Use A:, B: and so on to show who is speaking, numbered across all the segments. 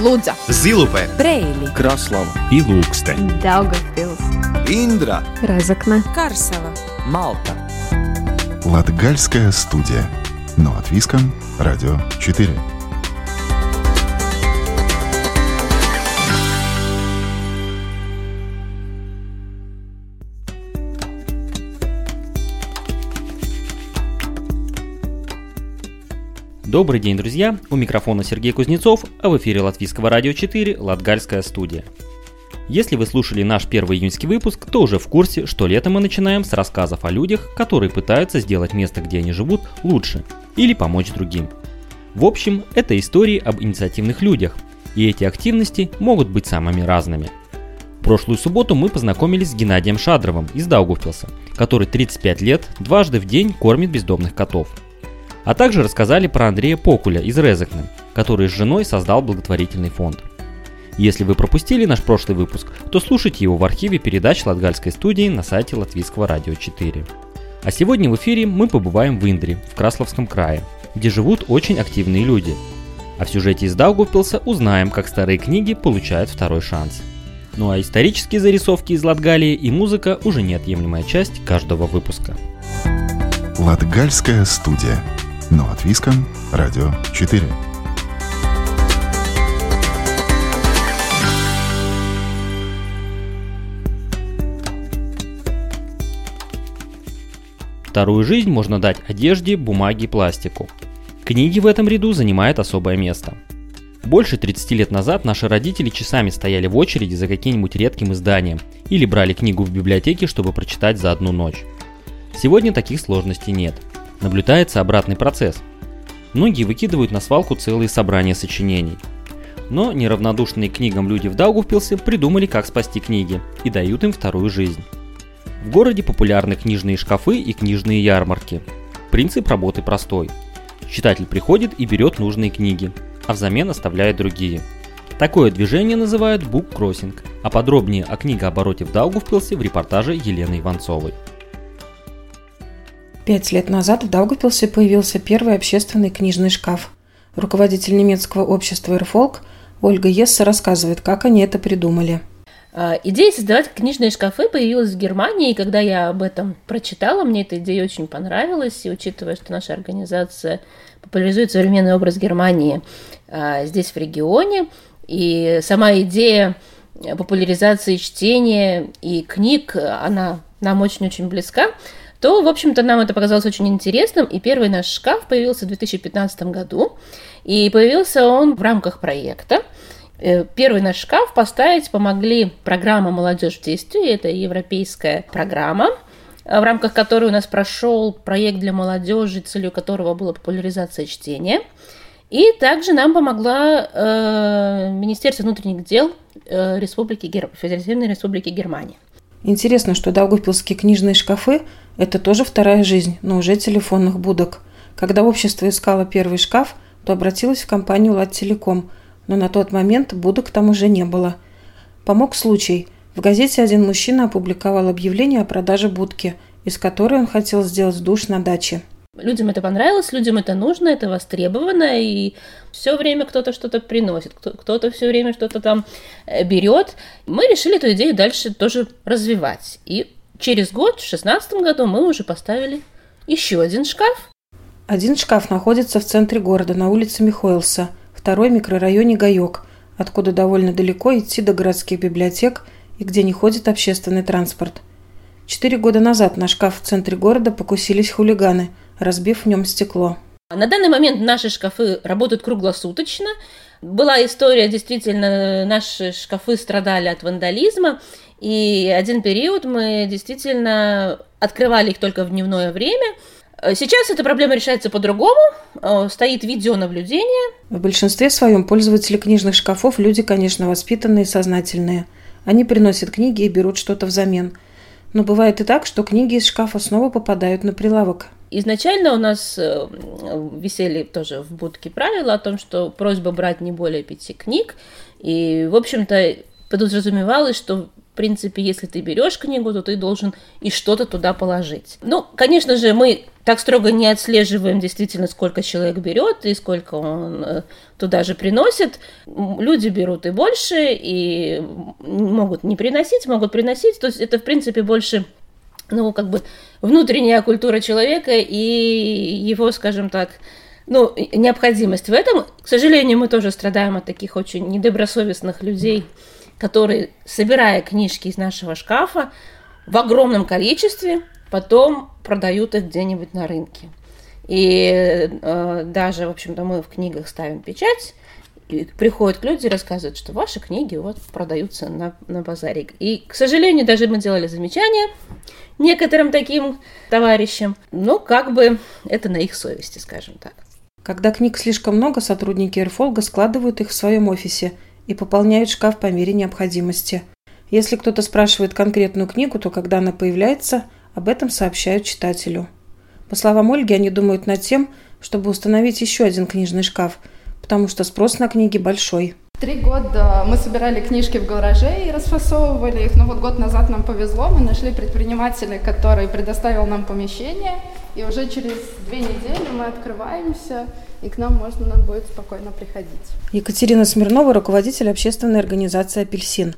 A: Лудза,
B: Зилупе,
A: Брейли,
C: Краслава
D: и Лукстен.
A: Daugavpils,
C: Индра
A: Разокна,
E: Карсела.
C: Малта
F: Латгальская студия. Но от Виском. Радио 4.
G: Добрый день, друзья! У микрофона Сергей Кузнецов, а в эфире Латвийского радио 4 Латгальская студия. Если вы слушали наш первый июньский выпуск, то уже в курсе, что лето мы начинаем с рассказов о людях, которые пытаются сделать место, где они живут, лучше или помочь другим. В общем, это истории об инициативных людях, и эти активности могут быть самыми разными. Прошлую субботу мы познакомились с Геннадием Шадровым из Даугавпилса, который 35 лет дважды в день кормит бездомных котов – а также рассказали про Андрея Покуля из Резекна, который с женой создал благотворительный фонд. Если вы пропустили наш прошлый выпуск, то слушайте его в архиве передач Латгальской студии на сайте Латвийского радио 4. А сегодня в эфире мы побываем в Индре, в Красловском крае, где живут очень активные люди. А в сюжете из Даугавпилса узнаем, как старые книги получают второй шанс. Ну а исторические зарисовки из Латгалии и музыка уже неотъемлемая часть каждого выпуска.
F: Латгальская студия. Но от Виском. Радио 4.
G: Вторую жизнь можно дать одежде, бумаге, пластику. Книги в этом ряду занимают особое место. Больше 30 лет назад наши родители часами стояли в очереди за каким-нибудь редким изданием или брали книгу в библиотеке, чтобы прочитать за одну ночь. Сегодня таких сложностей нет. Наблюдается обратный процесс. Многие выкидывают на свалку целые собрания сочинений. Но неравнодушные к книгам люди в Даугавпилсе придумали, как спасти книги, и дают им вторую жизнь. В городе популярны книжные шкафы и книжные ярмарки. Принцип работы простой. Читатель приходит и берет нужные книги, а взамен оставляет другие. Такое движение называют буккроссинг, а подробнее о книгообороте в Даугавпилсе в репортаже Елены Иванцовой.
H: Пять лет назад в Даугавпилсе появился первый общественный книжный шкаф. Руководитель немецкого общества «Эрфолк» Ольга Есса рассказывает, как они это придумали.
I: А, идея создавать книжные шкафы появилась в Германии, и когда я об этом прочитала, мне эта идея очень понравилась, и учитывая, что наша организация популяризует современный образ Германии а, здесь, в регионе, и сама идея популяризации чтения и книг, она нам очень-очень близка, то, в общем-то, нам это показалось очень интересным, и первый наш шкаф появился в 2015 году, и появился он в рамках проекта, Э, первый наш шкаф поставить помогли программа «Молодежь в действии». Это европейская программа, э, в рамках которой у нас прошел проект для молодежи, целью которого была популяризация чтения. И также нам помогла э, Министерство внутренних дел э, Республики Гер... Федеративной Республики Германия.
H: Интересно, что даугавпилские книжные шкафы – это тоже вторая жизнь, но уже телефонных будок. Когда общество искало первый шкаф, то обратилось в компанию «Латтелеком», но на тот момент будок там уже не было. Помог случай. В газете один мужчина опубликовал объявление о продаже будки, из которой он хотел сделать душ на даче.
I: Людям это понравилось, людям это нужно, это востребовано, и все время кто-то что-то приносит, кто-то все время что-то там э, берет. Мы решили эту идею дальше тоже развивать. И через год, в 2016 году, мы уже поставили еще один шкаф.
H: Один шкаф находится в центре города, на улице Михоэлса – второй микрорайоне Гаек, откуда довольно далеко идти до городских библиотек и где не ходит общественный транспорт. Четыре года назад на шкаф в центре города покусились хулиганы, разбив в нем стекло.
I: На данный момент наши шкафы работают круглосуточно. Была история, действительно, наши шкафы страдали от вандализма, и один период мы действительно открывали их только в дневное время – сейчас эта проблема решается по-другому. Э, стоит видеонаблюдение.
H: В большинстве своем пользователи книжных шкафов люди, конечно, воспитанные сознательные. Они приносят книги и берут что-то взамен. Но бывает и так, что книги из шкафа снова попадают на прилавок.
I: Изначально у нас э, висели тоже в будке правила о том, что просьба брать не более пяти книг. И, в общем-то, подразумевалось, что принципе, если ты берешь книгу, то ты должен и что-то туда положить. Ну, конечно же, мы так строго не отслеживаем действительно, сколько человек берет и сколько он э, туда же приносит. Люди берут и больше, и могут не приносить, могут приносить. То есть это, в принципе, больше ну, как бы внутренняя культура человека и его, скажем так, ну, необходимость в этом. К сожалению, мы тоже страдаем от таких очень недобросовестных людей, которые, собирая книжки из нашего шкафа в огромном количестве, потом продают их где-нибудь на рынке. И э, даже, в общем-то, мы в книгах ставим печать, и приходят люди и рассказывают, что ваши книги вот продаются на, на базаре. И, к сожалению, даже мы делали замечания некоторым таким товарищам. Ну, как бы это на их совести, скажем так.
H: Когда книг слишком много, сотрудники Эрфолга складывают их в своем офисе и пополняют шкаф по мере необходимости. Если кто-то спрашивает конкретную книгу, то когда она появляется, об этом сообщают читателю. По словам Ольги, они думают над тем, чтобы установить еще один книжный шкаф, потому что спрос на книги большой.
A: Три года мы собирали книжки в гараже и расфасовывали их, но вот год назад нам повезло, мы нашли предпринимателя, который предоставил нам помещение, и уже через две недели мы открываемся, и к нам можно будет спокойно приходить.
H: Екатерина Смирнова, руководитель общественной организации «Апельсин».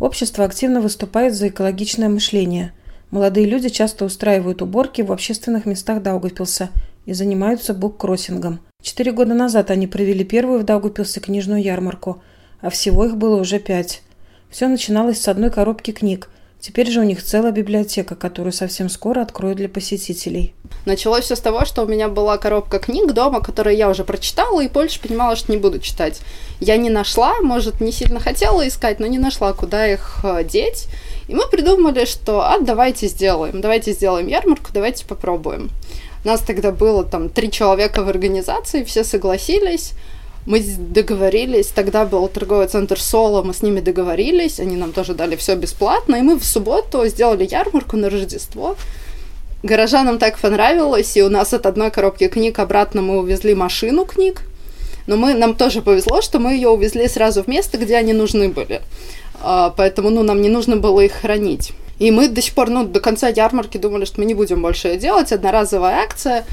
H: Общество активно выступает за экологичное мышление. Молодые люди часто устраивают уборки в общественных местах Даугавпилса и занимаются буккроссингом – Четыре года назад они провели первую в Даугупилсе книжную ярмарку, а всего их было уже пять. Все начиналось с одной коробки книг. Теперь же у них целая библиотека, которую совсем скоро откроют для посетителей.
A: Началось все с того, что у меня была коробка книг дома, которые я уже прочитала и больше понимала, что не буду читать. Я не нашла, может, не сильно хотела искать, но не нашла, куда их э, деть. И мы придумали, что а давайте сделаем, давайте сделаем ярмарку, давайте попробуем. Нас тогда было там три человека в организации, все согласились. Мы договорились, тогда был торговый центр Соло, мы с ними договорились, они нам тоже дали все бесплатно, и мы в субботу сделали ярмарку на Рождество. Горожанам так понравилось, и у нас от одной коробки книг обратно мы увезли машину книг, но мы, нам тоже повезло, что мы ее увезли сразу в место, где они нужны были. А, поэтому ну, нам не нужно было их хранить. И мы до сих пор, ну, до конца ярмарки думали, что мы не будем больше делать, одноразовая акция.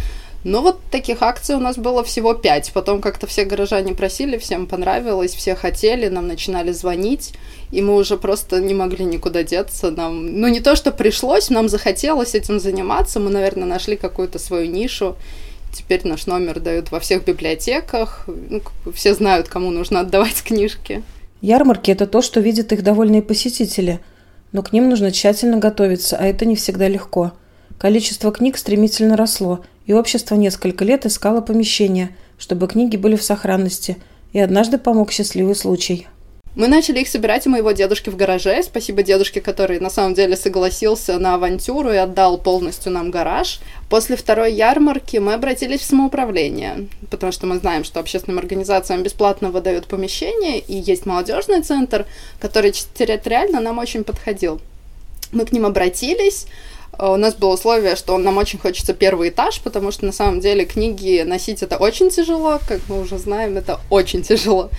A: Но вот таких акций у нас было всего пять. Потом как-то все горожане просили, всем понравилось, все хотели, нам начинали звонить, и мы уже просто не могли никуда деться. Нам, ну, не то, что пришлось, нам захотелось этим заниматься, мы, наверное, нашли какую-то свою нишу. Теперь наш номер дают во всех библиотеках. Ну, все знают, кому нужно отдавать книжки.
H: Ярмарки – это то, что видят их довольные посетители – но к ним нужно тщательно готовиться, а это не всегда легко. Количество книг стремительно росло, и общество несколько лет искало помещение, чтобы книги были в сохранности, и однажды помог счастливый случай –
A: мы начали их собирать у моего дедушки в гараже. Спасибо дедушке, который на самом деле согласился на авантюру и отдал полностью нам гараж. После второй ярмарки мы обратились в самоуправление, потому что мы знаем, что общественным организациям бесплатно выдают помещение, и есть молодежный центр, который территориально нам очень подходил. Мы к ним обратились, у нас было условие, что нам очень хочется первый этаж, потому что на самом деле книги носить это очень тяжело, как мы уже знаем, это очень тяжело.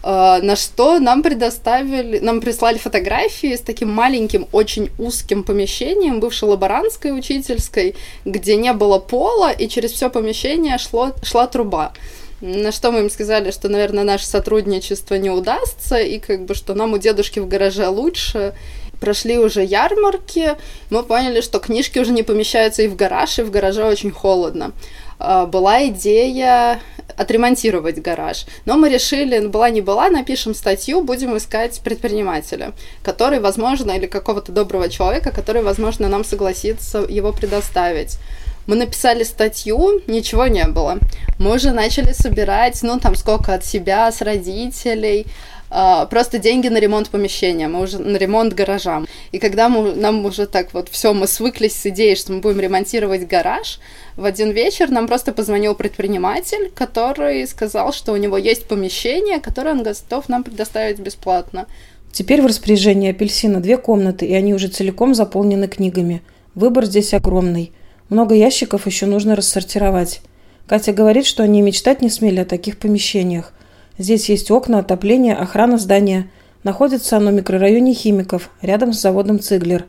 A: А, на что нам предоставили, нам прислали фотографии с таким маленьким, очень узким помещением бывшей лаборантской учительской, где не было пола, и через все помещение шло, шла труба. На что мы им сказали, что, наверное, наше сотрудничество не удастся, и как бы, что нам у дедушки в гараже лучше. Прошли уже ярмарки, мы поняли, что книжки уже не помещаются и в гараж, и в гараже очень холодно. А, была идея отремонтировать гараж. Но мы решили, была не была, напишем статью, будем искать предпринимателя, который, возможно, или какого-то доброго человека, который, возможно, нам согласится его предоставить. Мы написали статью, ничего не было. Мы уже начали собирать, ну, там, сколько от себя, с родителей, просто деньги на ремонт помещения, мы уже на ремонт гаража. И когда мы, нам уже так вот все, мы свыклись с идеей, что мы будем ремонтировать гараж, в один вечер нам просто позвонил предприниматель, который сказал, что у него есть помещение, которое он готов нам предоставить бесплатно.
H: Теперь в распоряжении апельсина две комнаты, и они уже целиком заполнены книгами. Выбор здесь огромный. Много ящиков еще нужно рассортировать. Катя говорит, что они мечтать не смели о таких помещениях. Здесь есть окна, отопление, охрана здания. Находится оно в микрорайоне Химиков, рядом с заводом «Циглер».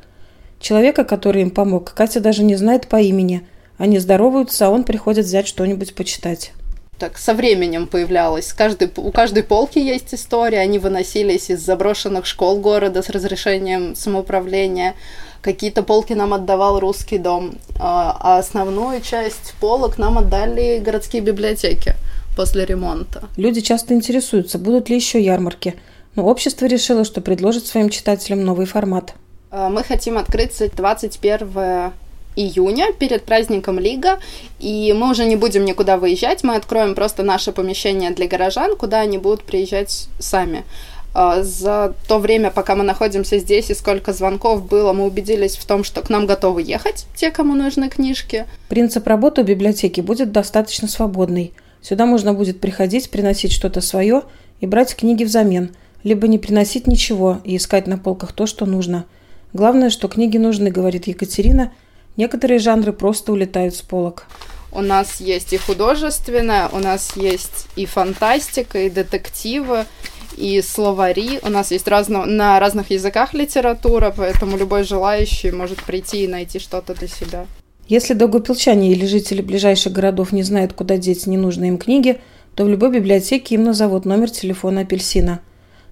H: Человека, который им помог, Катя даже не знает по имени. Они здороваются, а он приходит взять что-нибудь почитать
A: так со временем появлялось. Каждый, у каждой полки есть история, они выносились из заброшенных школ города с разрешением самоуправления. Какие-то полки нам отдавал русский дом, а, а основную часть полок нам отдали городские библиотеки после ремонта.
H: Люди часто интересуются, будут ли еще ярмарки, но общество решило, что предложит своим читателям новый формат.
A: А, мы хотим открыться 21 июня перед праздником Лига, и мы уже не будем никуда выезжать, мы откроем просто наше помещение для горожан, куда они будут приезжать сами. А, за то время, пока мы находимся здесь и сколько звонков было, мы убедились в том, что к нам готовы ехать те, кому нужны книжки.
H: Принцип работы в библиотеке будет достаточно свободный. Сюда можно будет приходить, приносить что-то свое и брать книги взамен, либо не приносить ничего и искать на полках то, что нужно. Главное, что книги нужны, говорит Екатерина – Некоторые жанры просто улетают с полок.
A: У нас есть и художественная, у нас есть и фантастика, и детективы, и словари. У нас есть разно... на разных языках литература, поэтому любой желающий может прийти и найти что-то для себя.
H: Если долгопилчане или жители ближайших городов не знают, куда деть ненужные им книги, то в любой библиотеке им назовут номер телефона апельсина.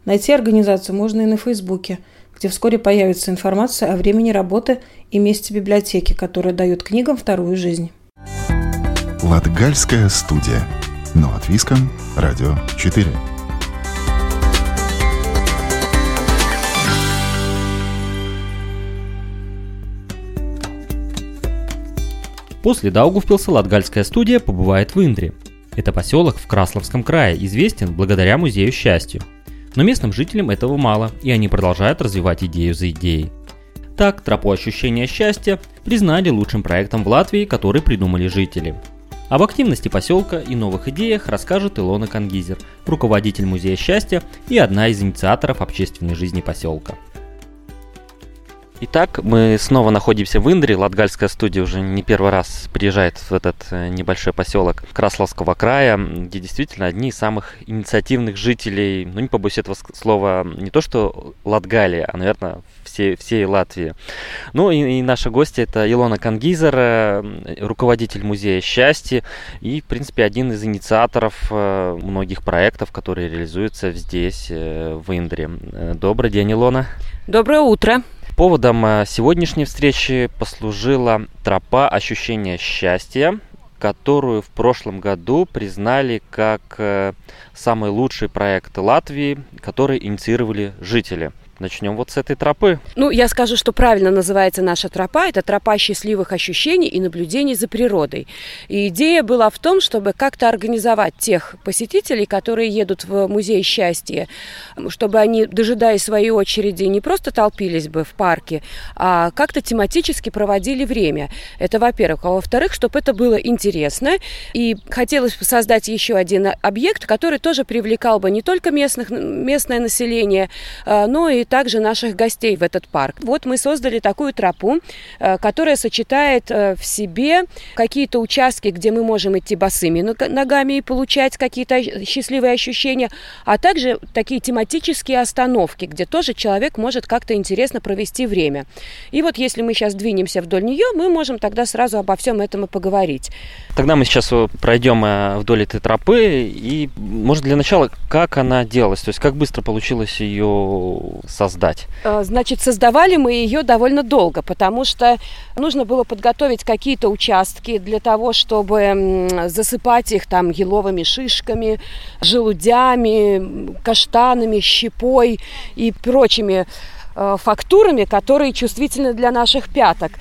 H: Найти организацию можно и на Фейсбуке – где вскоре появится информация о времени работы и месте библиотеки, которая дает книгам вторую жизнь.
F: Латгальская студия. Но от Виском. Радио 4.
G: После Даугавпилса Латгальская студия побывает в Индре. Это поселок в Красловском крае, известен благодаря Музею счастью – но местным жителям этого мало, и они продолжают развивать идею за идеей. Так, тропу ощущения счастья признали лучшим проектом в Латвии, который придумали жители. Об активности поселка и новых идеях расскажет Илона Кангизер, руководитель Музея счастья и одна из инициаторов общественной жизни поселка. Итак, мы снова находимся в Индре. Латгальская студия уже не первый раз приезжает в этот э, небольшой поселок Красловского края, где действительно одни из самых инициативных жителей, ну не побоюсь этого слова, не то что Латгалия, а, наверное, все, всей Латвии. Ну и, и наша гостья это Илона Кангизер, э, руководитель музея счастья и, в принципе, один из инициаторов э, многих проектов, которые реализуются здесь, в Индре. Добрый день, Илона.
B: Доброе утро.
G: Поводом э, сегодняшней встречи послужила тропа ощущения счастья, которую в прошлом году признали как э, самый лучший проект Латвии, который инициировали жители – Начнем вот с этой тропы.
B: Ну, я скажу, что правильно называется наша тропа. Это тропа счастливых ощущений и наблюдений за природой. И идея была в том, чтобы как-то организовать тех посетителей, которые едут в музей счастья, чтобы они, дожидаясь своей очереди, не просто толпились бы в парке, а как-то тематически проводили время. Это, во-первых. А во-вторых, чтобы это было интересно. И хотелось бы создать еще один объект, который тоже привлекал бы не только местных, местное население, а, но и также наших гостей в этот парк. Вот мы создали такую тропу, э, которая сочетает э, в себе какие-то участки, где мы можем идти босыми ногами и получать какие-то счастливые ощущения, а также такие тематические остановки, где тоже человек может как-то интересно провести время. И вот если мы сейчас двинемся вдоль нее, мы можем тогда сразу обо всем этом и поговорить.
G: Тогда мы сейчас э, пройдем вдоль этой тропы и, может, для начала, как она делалась, то есть как быстро получилось ее создать?
B: Э, значит, создавали мы ее довольно долго, потому что нужно было подготовить какие-то участки для того, чтобы засыпать их там еловыми шишками, желудями, каштанами, щепой и прочими э, фактурами, которые чувствительны для наших пяток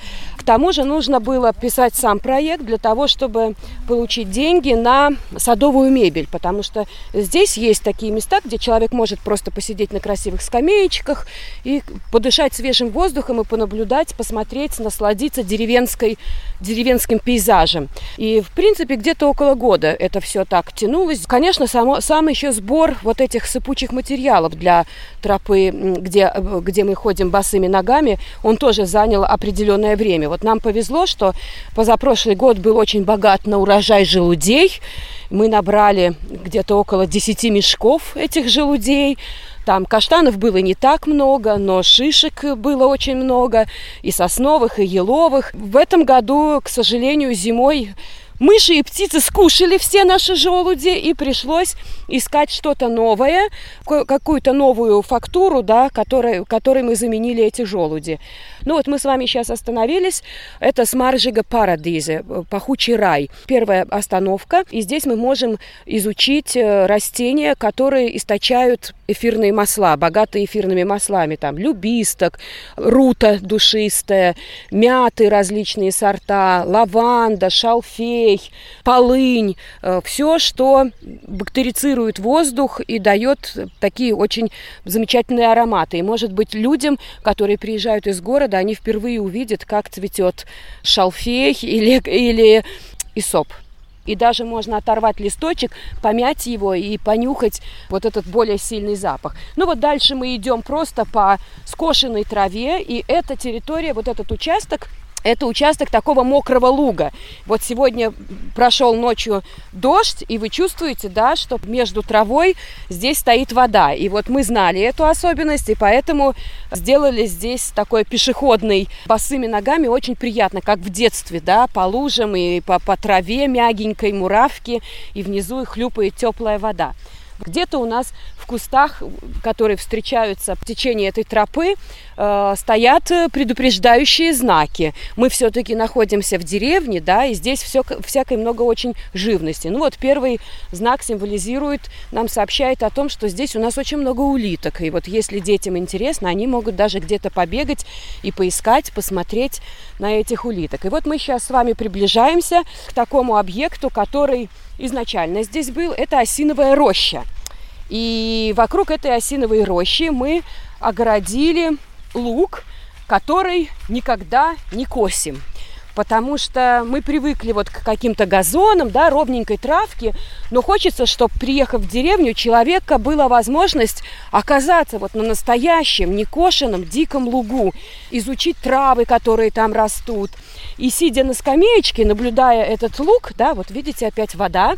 B: тому же нужно было писать сам проект для того, чтобы получить деньги на садовую мебель, потому что здесь есть такие места, где человек может просто посидеть на красивых скамеечках и подышать свежим воздухом и понаблюдать, посмотреть, насладиться деревенской, деревенским пейзажем. И, в принципе, где-то около года это все так тянулось. Конечно, само, сам еще сбор вот этих сыпучих материалов для тропы, где, где мы ходим босыми ногами, он тоже занял определенное время. Нам повезло, что позапрошлый год был очень богат на урожай желудей. Мы набрали где-то около 10 мешков этих желудей. Там каштанов было не так много, но шишек было очень много, и сосновых, и еловых. В этом году, к сожалению, зимой Мыши и птицы скушали все наши желуди, и пришлось искать что-то новое, какую-то новую фактуру, да, которой, которой мы заменили эти желуди. Ну вот мы с вами сейчас остановились. Это Смаржига Парадизе, пахучий рай. Первая остановка. И здесь мы можем изучить э, растения, которые источают эфирные масла, богатые эфирными маслами. Там любисток, рута душистая, мяты различные сорта, лаванда, шалфей, лилей, полынь, э, все, что бактерицирует воздух и дает такие очень замечательные ароматы. И, может быть, людям, которые приезжают из города, они впервые увидят, как цветет шалфей или, или исоп и даже можно оторвать листочек, помять его и понюхать вот этот более сильный запах. Ну вот дальше мы идем просто по скошенной траве, и эта территория, вот этот участок, это участок такого мокрого луга. Вот сегодня прошел ночью дождь, и вы чувствуете, да, что между травой здесь стоит вода. И вот мы знали эту особенность, и поэтому сделали здесь такой пешеходный босыми ногами очень приятно, как в детстве, да, по лужам и по, по траве мягенькой, муравки, и внизу хлюпает теплая вода. Где-то у нас кустах, которые встречаются в течение этой тропы, э, стоят предупреждающие знаки. Мы все-таки находимся в деревне, да, и здесь все, всякой много очень живности. Ну вот первый знак символизирует, нам сообщает о том, что здесь у нас очень много улиток. И вот если детям интересно, они могут даже где-то побегать и поискать, посмотреть на этих улиток. И вот мы сейчас с вами приближаемся к такому объекту, который изначально здесь был, это осиновая роща. И вокруг этой осиновой рощи мы огородили лук, который никогда не косим потому что мы привыкли вот к каким-то газонам, да, ровненькой травке, но хочется, чтобы, приехав в деревню, у человека была возможность оказаться вот на настоящем, некошенном, диком лугу, изучить травы, которые там растут. И сидя на скамеечке, наблюдая этот луг, да, вот видите, опять вода,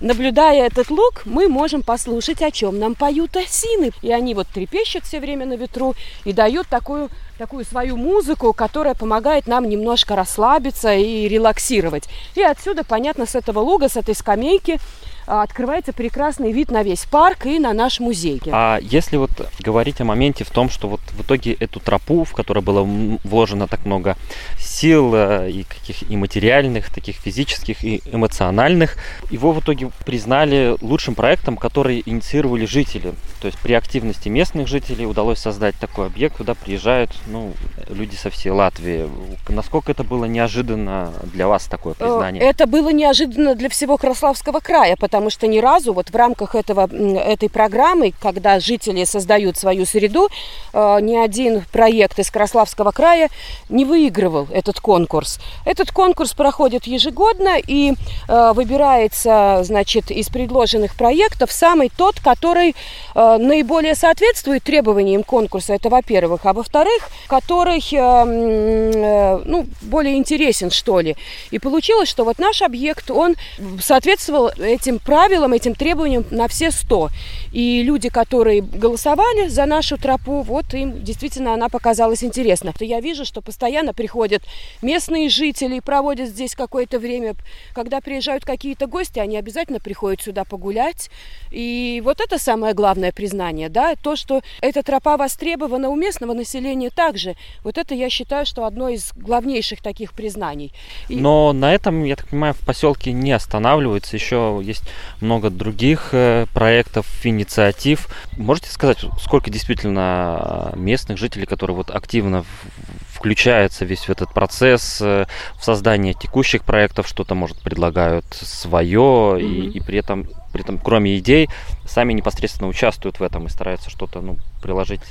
B: наблюдая этот луг, мы можем послушать, о чем нам поют осины. И они вот трепещут все время на ветру и дают такую такую свою музыку, которая помогает нам немножко расслабиться и релаксировать. И отсюда, понятно, с этого луга, с этой скамейки открывается прекрасный вид на весь парк и на наш музей.
G: А если вот говорить о моменте в том, что вот в итоге эту тропу, в которой было вложено так много сил э, и каких и материальных, таких физических и эмоциональных, его в итоге признали лучшим проектом, который инициировали жители. То есть при активности местных жителей удалось создать такой объект, куда приезжают ну, люди со всей Латвии. Насколько это было неожиданно для вас такое э, признание?
B: Это было неожиданно для всего Краславского края, потому что ни разу вот в рамках этого, этой программы, когда жители создают свою среду, э, ни один проект из Краславского края не выигрывал этот конкурс. Этот конкурс проходит ежегодно и э, выбирается, значит, из предложенных проектов самый тот, который э, наиболее соответствует требованиям конкурса. Это во-первых. А во-вторых, который ну, более интересен, что ли. И получилось, что вот наш объект, он соответствовал этим правилам, этим требованиям на все сто. И люди, которые голосовали за нашу тропу, вот им действительно она показалась интересна. Я вижу, что постоянно приходят местные жители проводят здесь какое-то время. Когда приезжают какие-то гости, они обязательно приходят сюда погулять. И вот это самое главное признание, да, то, что эта тропа востребована у местного населения также. Вот это я считаю, что одно из главнейших таких признаний.
G: И... Но на этом, я так понимаю, в поселке не останавливается. Еще есть много других э, проектов, инициатив. Можете сказать, сколько действительно местных жителей, которые вот активно включаются весь в этот процесс э, в создание текущих проектов, что-то, может, предлагают свое, mm-hmm. и, и при этом, при этом, кроме идей, сами непосредственно участвуют в этом и стараются что-то ну, приложить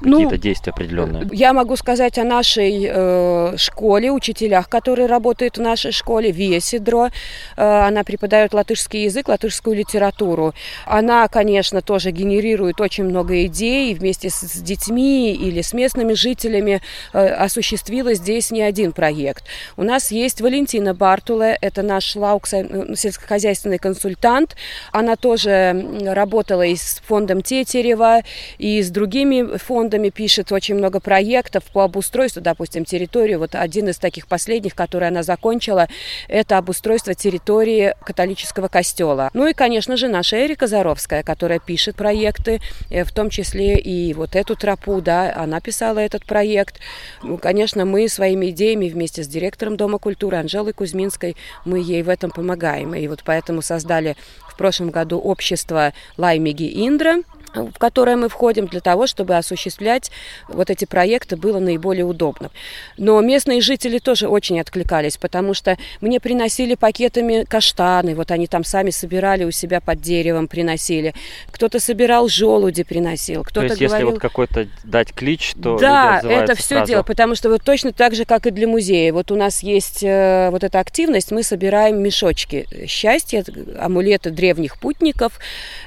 G: какие-то ну, действия определенные?
B: Я могу сказать о нашей э, школе, учителях, которые работают в нашей школе, Весидро. Э, она преподает латышский язык, латышскую литературу. Она, конечно, тоже генерирует очень много идей, вместе с, с детьми или с местными жителями э, осуществила здесь не один проект. У нас есть Валентина Бартуле, это наш лаукса, э, сельскохозяйственный консультант. Она тоже работала и с фондом Тетерева, и с другими фондами, пишет очень много проектов по обустройству, допустим, территории. Вот один из таких последних, который она закончила, это обустройство территории католического костела. Ну и, конечно же, наша Эрика Заровская, которая пишет проекты, э, в том числе и вот эту тропу, да, она писала этот проект. Ну, конечно, мы своими идеями вместе с директором Дома культуры Анжелой Кузьминской, мы ей в этом помогаем. И вот поэтому создали в прошлом году общество Лаймиги Индра, в которое мы входим для того, чтобы осуществлять вот эти проекты было наиболее удобно. Но местные жители тоже очень откликались, потому что мне приносили пакетами каштаны, вот они там сами собирали у себя под деревом, приносили. Кто-то собирал желуди, приносил, кто-то
G: то есть,
B: говорил...
G: если вот какой-то дать клич, то
B: Да, это все сразу. дело, потому что вот точно так же, как и для музея. Вот у нас есть э, вот эта активность, мы собираем мешочки счастья, амулеты древних путников,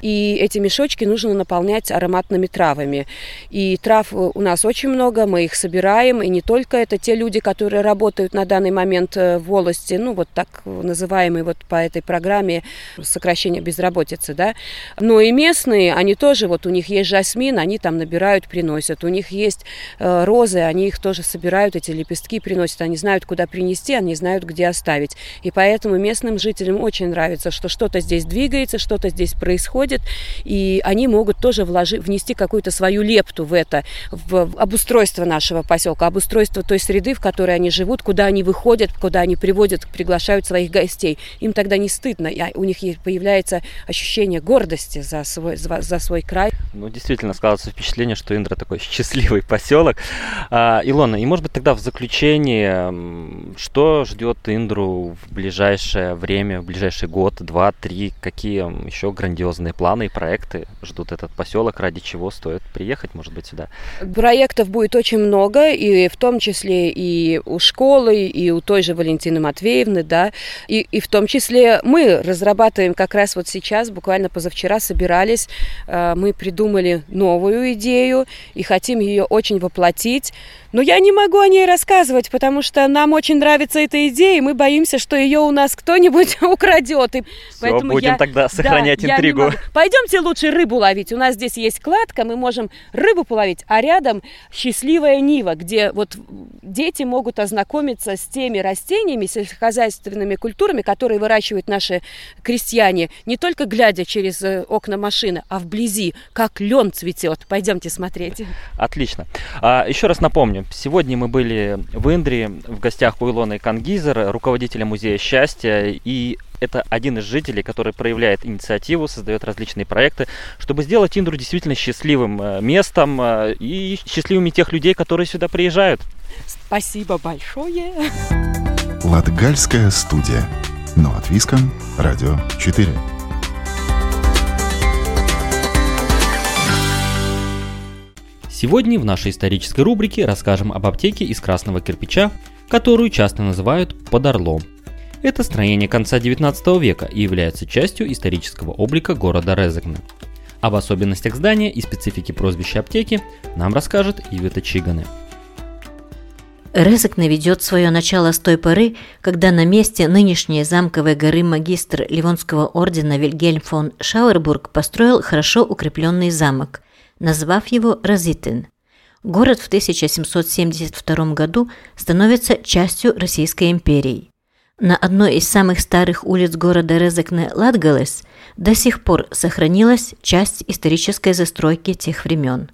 B: и эти мешочки нужно наполнять наполнять ароматными травами. И трав у нас очень много, мы их собираем, и не только это те люди, которые работают на данный момент э, в волости, ну вот так называемые вот по этой программе сокращения безработицы, да, но и местные, они тоже, вот у них есть жасмин, они там набирают, приносят, у них есть э, розы, они их тоже собирают, эти лепестки приносят, они знают, куда принести, они знают, где оставить. И поэтому местным жителям очень нравится, что что-то здесь двигается, что-то здесь происходит, и они могут тоже вложи, внести какую-то свою лепту в это, в обустройство нашего поселка, обустройство той среды, в которой они живут, куда они выходят, куда они приводят, приглашают своих гостей. Им тогда не стыдно, у них появляется ощущение гордости за свой, за, за свой край.
G: Ну, действительно, складывается впечатление, что Индра такой счастливый поселок. А, Илона, и может быть тогда в заключение, что ждет Индру в ближайшее время, в ближайший год, два, три, какие еще грандиозные планы и проекты ждут этот поселок, ради чего стоит приехать, может быть, сюда?
B: Проектов будет очень много, и в том числе и у школы, и у той же Валентины Матвеевны, да, и, и в том числе мы разрабатываем как раз вот сейчас, буквально позавчера собирались, э, мы придумали новую идею и хотим ее очень воплотить. Но я не могу о ней рассказывать, потому что нам очень нравится эта идея, и мы боимся, что ее у нас кто-нибудь украдет. И
G: Все, поэтому будем я, тогда сохранять да, интригу.
B: Пойдемте лучше рыбу ловить. Нас здесь есть кладка, мы можем рыбу половить, а рядом счастливая Нива, где вот дети могут ознакомиться с теми растениями, сельскохозяйственными культурами, которые выращивают наши крестьяне, не только глядя через э, окна машины, а вблизи, как лен цветет. Пойдемте смотреть.
G: Отлично. А, еще раз напомню, Сегодня мы были в Индии в гостях у Илоны Кангизер, руководителя Музея счастья, и это один из жителей, который проявляет инициативу, создает различные проекты, чтобы сделать Индру действительно счастливым э, местом э, и счастливыми тех людей, которые сюда приезжают.
B: Спасибо большое.
F: Латгальская студия. Но от Виском. Радио 4.
G: Сегодня в нашей исторической рубрике расскажем об аптеке из красного кирпича, которую часто называют «подорлом». Это строение конца 19 века и является частью исторического облика города Резекне. Об особенностях здания и специфике прозвища аптеки нам расскажет Ивета Чиганы.
C: Резекне ведет свое начало с той поры, когда на месте нынешней замковой горы магистр Ливонского ордена Вильгельм фон Шауэрбург построил хорошо укрепленный замок – назвав его Разитин. Город в 1772 году становится частью Российской империи. На одной из самых старых улиц города Резекне Латгалес до сих пор сохранилась часть исторической застройки тех времен.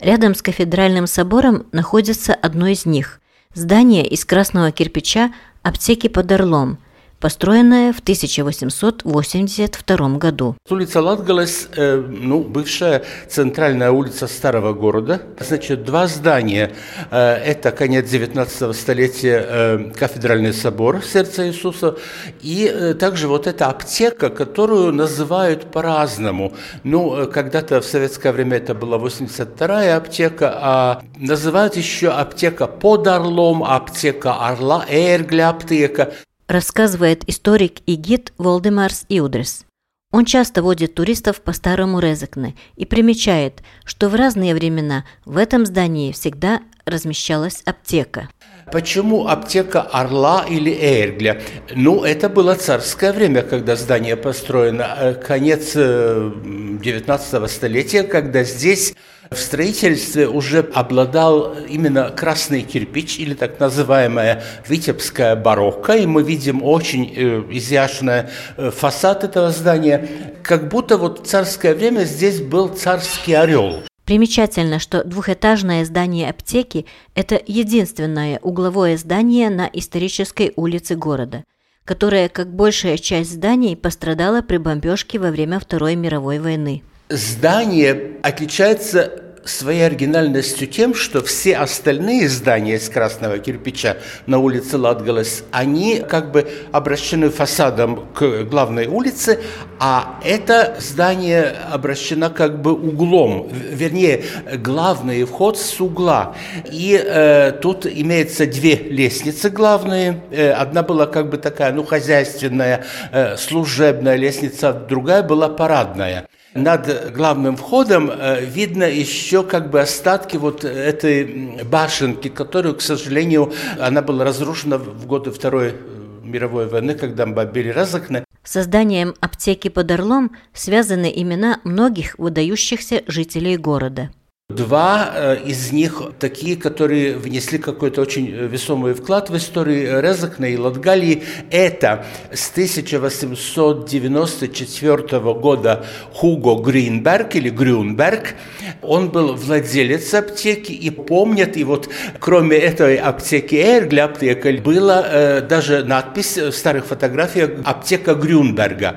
C: Рядом с кафедральным собором находится одно из них – здание из красного кирпича аптеки под Орлом, построенная в 1882 году.
D: Улица Латгалес, э, ну, бывшая центральная улица старого города. Значит, два здания. Э, это конец 19 столетия э, кафедральный собор Сердца Иисуса. И э, также вот эта аптека, которую называют по-разному. Ну, э, когда-то в советское время это была 82-я аптека, а называют еще аптека под Орлом, аптека Орла, Эргля аптека
C: рассказывает историк и гид Волдемарс Иудрес. Он часто водит туристов по старому Резекне и примечает, что в разные времена в этом здании всегда размещалась аптека.
D: Почему аптека Орла или Эргля? Ну, это было царское время, когда здание построено. Э, конец 19 э, столетия, когда здесь в строительстве уже обладал именно красный кирпич или так называемая витебская барокко, и мы видим очень э, изящный э, фасад этого здания, как будто вот в царское время здесь был царский орел.
C: Примечательно, что двухэтажное здание аптеки – это единственное угловое здание на исторической улице города, которое, как большая часть зданий, пострадало при бомбежке во время Второй мировой войны.
D: Здание отличается своей оригинальностью тем, что все остальные здания из красного кирпича на улице Латгалес, они как бы обращены фасадом к главной улице, а это здание обращено как бы углом, вернее, главный вход с угла. И э, тут имеется две лестницы главные. Э, одна была как бы такая, ну, хозяйственная, э, служебная лестница, другая была парадная над главным входом э, видно еще как бы остатки вот этой башенки, которую, к сожалению, она была разрушена в годы Второй э, мировой войны, когда бомбили Разокне.
C: Созданием аптеки под Орлом связаны имена многих выдающихся жителей города –
D: Два э, из них такие, которые внесли какой-то очень э, весомый вклад в историю Резакна и Латгалии. Это с 1894 года Хуго Гринберг или Грюнберг. Он был владелец аптеки и помнят, и вот кроме этой аптеки Эргля аптека была э, даже надпись в старых фотографиях «Аптека Грюнберга».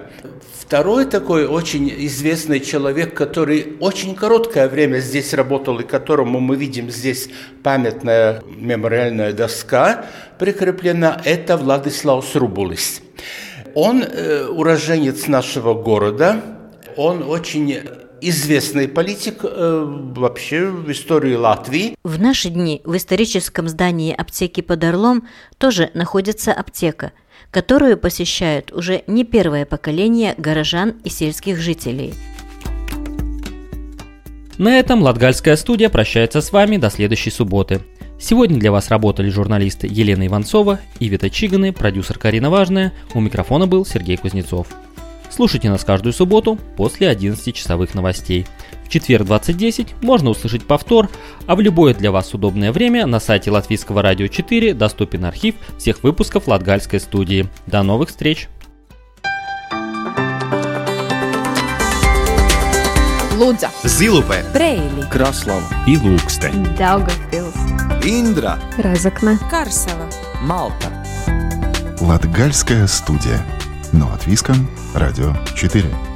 D: Второй такой очень известный человек, который очень короткое время здесь работал, и которому мы видим здесь памятная мемориальная доска прикреплена, это Владислав Срубулис. Он э, уроженец нашего города, он очень известный политик э, вообще в истории Латвии.
C: В наши дни в историческом здании аптеки под Орлом тоже находится аптека – которую посещают уже не первое поколение горожан и сельских жителей.
G: На этом Латгальская студия прощается с вами до следующей субботы. Сегодня для вас работали журналисты Елена Иванцова, Ивита Чиганы, продюсер Карина Важная, у микрофона был Сергей Кузнецов. Слушайте нас каждую субботу после 11 часовых новостей. В четверг 20.10 можно услышать повтор, а в любое для вас удобное время на сайте Латвийского радио 4 доступен архив всех выпусков Латгальской студии. До новых встреч!
E: Лудза,
J: Зилупе,
E: Брейли,
J: Краслава и Лукстен,
E: Даугавпилс,
J: Индра,
E: Разокна,
K: Карсела,
J: Малта.
F: Латгальская студия. Но от Виском, Радио 4.